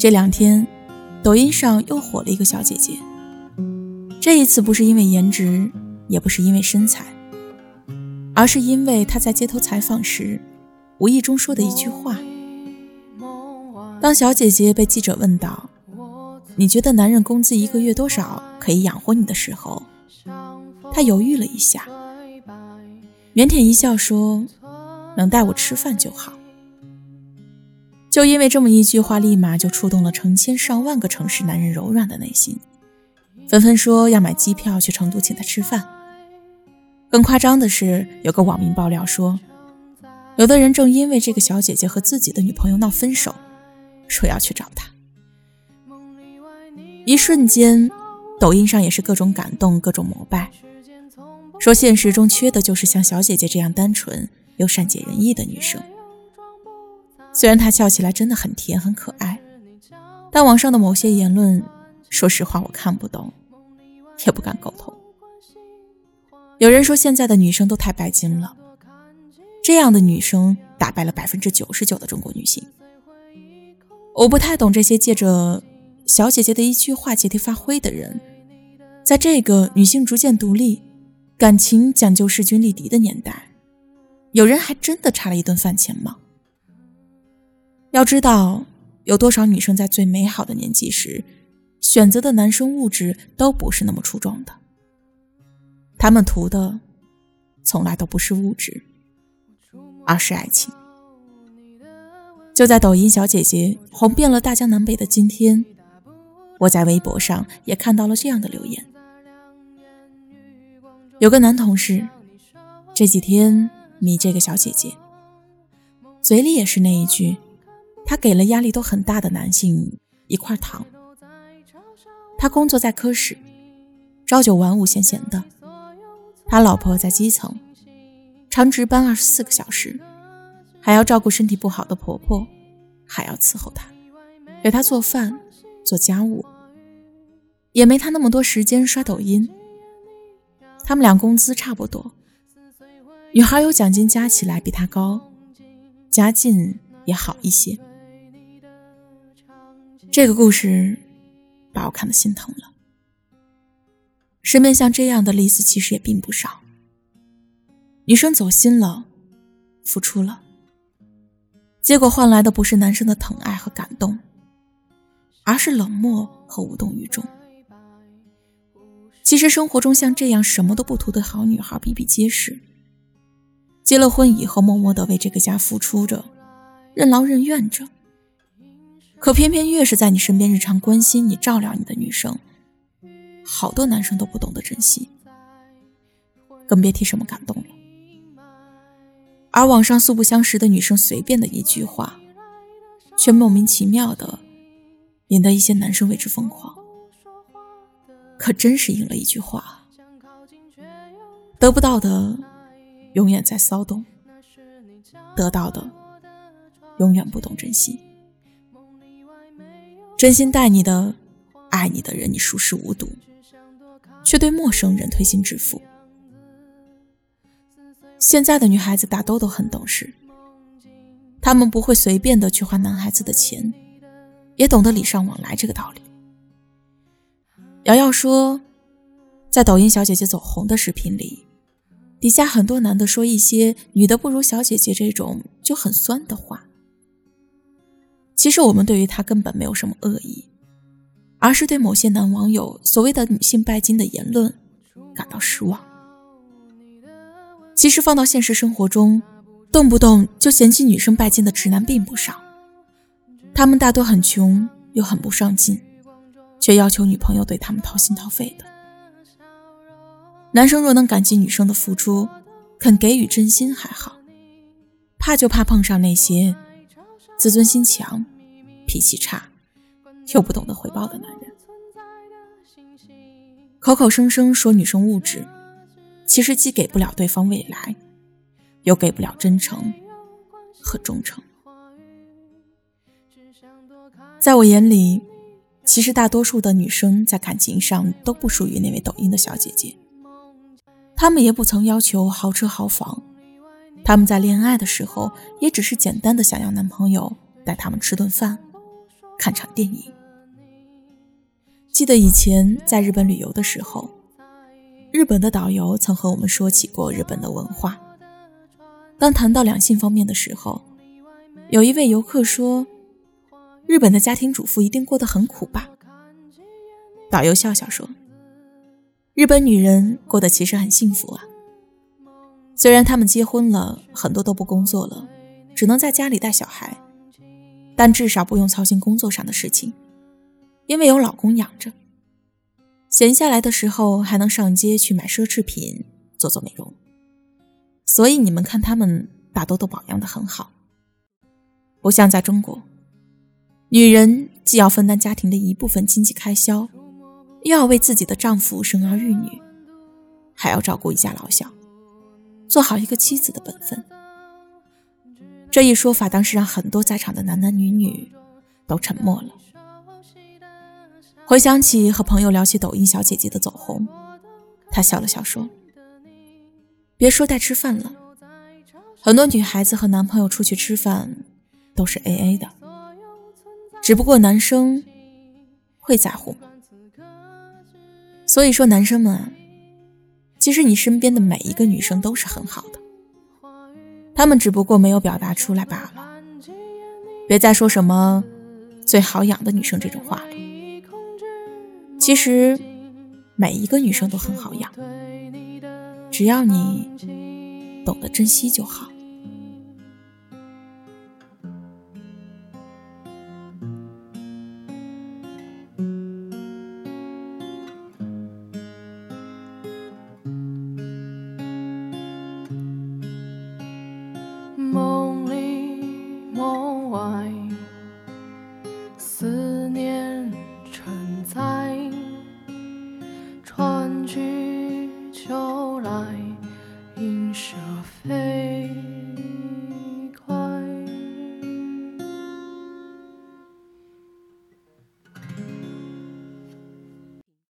这两天，抖音上又火了一个小姐姐。这一次不是因为颜值，也不是因为身材，而是因为她在街头采访时，无意中说的一句话。当小姐姐被记者问到：“你觉得男人工资一个月多少可以养活你的时候？”她犹豫了一下，腼腆一笑说：“能带我吃饭就好。”就因为这么一句话，立马就触动了成千上万个城市男人柔软的内心。纷纷说要买机票去成都请他吃饭。更夸张的是，有个网民爆料说，有的人正因为这个小姐姐和自己的女朋友闹分手，说要去找她。一瞬间，抖音上也是各种感动，各种膜拜，说现实中缺的就是像小姐姐这样单纯又善解人意的女生。虽然她笑起来真的很甜很可爱，但网上的某些言论，说实话我看不懂。也不敢苟同。有人说现在的女生都太拜金了，这样的女生打败了百分之九十九的中国女性。我不太懂这些借着小姐姐的一句话借题发挥的人，在这个女性逐渐独立、感情讲究势均力敌的年代，有人还真的差了一顿饭钱吗？要知道，有多少女生在最美好的年纪时。选择的男生物质都不是那么出众的，他们图的从来都不是物质，而是爱情。就在抖音小姐姐红遍了大江南北的今天，我在微博上也看到了这样的留言：有个男同事这几天迷这个小姐姐，嘴里也是那一句，他给了压力都很大的男性一块糖。他工作在科室，朝九晚五，闲闲的。他老婆在基层，常值班二十四个小时，还要照顾身体不好的婆婆，还要伺候他，给他做饭、做家务，也没他那么多时间刷抖音。他们俩工资差不多，女孩有奖金，加起来比他高，家境也好一些。这个故事。把我看得心疼了。身边像这样的例子其实也并不少。女生走心了，付出了，结果换来的不是男生的疼爱和感动，而是冷漠和无动于衷。其实生活中像这样什么都不图的好女孩比比皆是。结了婚以后，默默的为这个家付出着，任劳任怨着。可偏偏越是在你身边日常关心你、照料你的女生，好多男生都不懂得珍惜，更别提什么感动了。而网上素不相识的女生随便的一句话，却莫名其妙的引得一些男生为之疯狂。可真是应了一句话：得不到的永远在骚动，得到的永远不懂珍惜。真心待你的、爱你的人，你熟视无睹，却对陌生人推心置腹。现在的女孩子大多都很懂事，她们不会随便的去花男孩子的钱，也懂得礼尚往来这个道理。瑶瑶说，在抖音小姐姐走红的视频里，底下很多男的说一些“女的不如小姐姐”这种就很酸的话。其实我们对于他根本没有什么恶意，而是对某些男网友所谓的女性拜金的言论感到失望。其实放到现实生活中，动不动就嫌弃女生拜金的直男并不少，他们大多很穷又很不上进，却要求女朋友对他们掏心掏肺的。男生若能感激女生的付出，肯给予真心还好，怕就怕碰上那些。自尊心强、脾气差又不懂得回报的男人，口口声声说女生物质，其实既给不了对方未来，又给不了真诚和忠诚。在我眼里，其实大多数的女生在感情上都不属于那位抖音的小姐姐，她们也不曾要求豪车豪房。他们在恋爱的时候，也只是简单的想要男朋友带他们吃顿饭，看场电影。记得以前在日本旅游的时候，日本的导游曾和我们说起过日本的文化。当谈到两性方面的时候，有一位游客说：“日本的家庭主妇一定过得很苦吧？”导游笑笑说：“日本女人过得其实很幸福啊。虽然他们结婚了很多都不工作了，只能在家里带小孩，但至少不用操心工作上的事情，因为有老公养着。闲下来的时候还能上街去买奢侈品，做做美容。”所以你们看，他们大多都保养的很好，不像在中国，女人既要分担家庭的一部分经济开销，又要为自己的丈夫生儿育女，还要照顾一家老小，做好一个妻子的本分。这一说法当时让很多在场的男男女女都沉默了。回想起和朋友聊起抖音小姐姐的走红，她笑了笑说。别说带吃饭了，很多女孩子和男朋友出去吃饭都是 A A 的，只不过男生会在乎吗？所以说，男生们，其实你身边的每一个女生都是很好的，他们只不过没有表达出来罢了。别再说什么最好养的女生这种话了，其实每一个女生都很好养。只要你懂得珍惜就好。手拉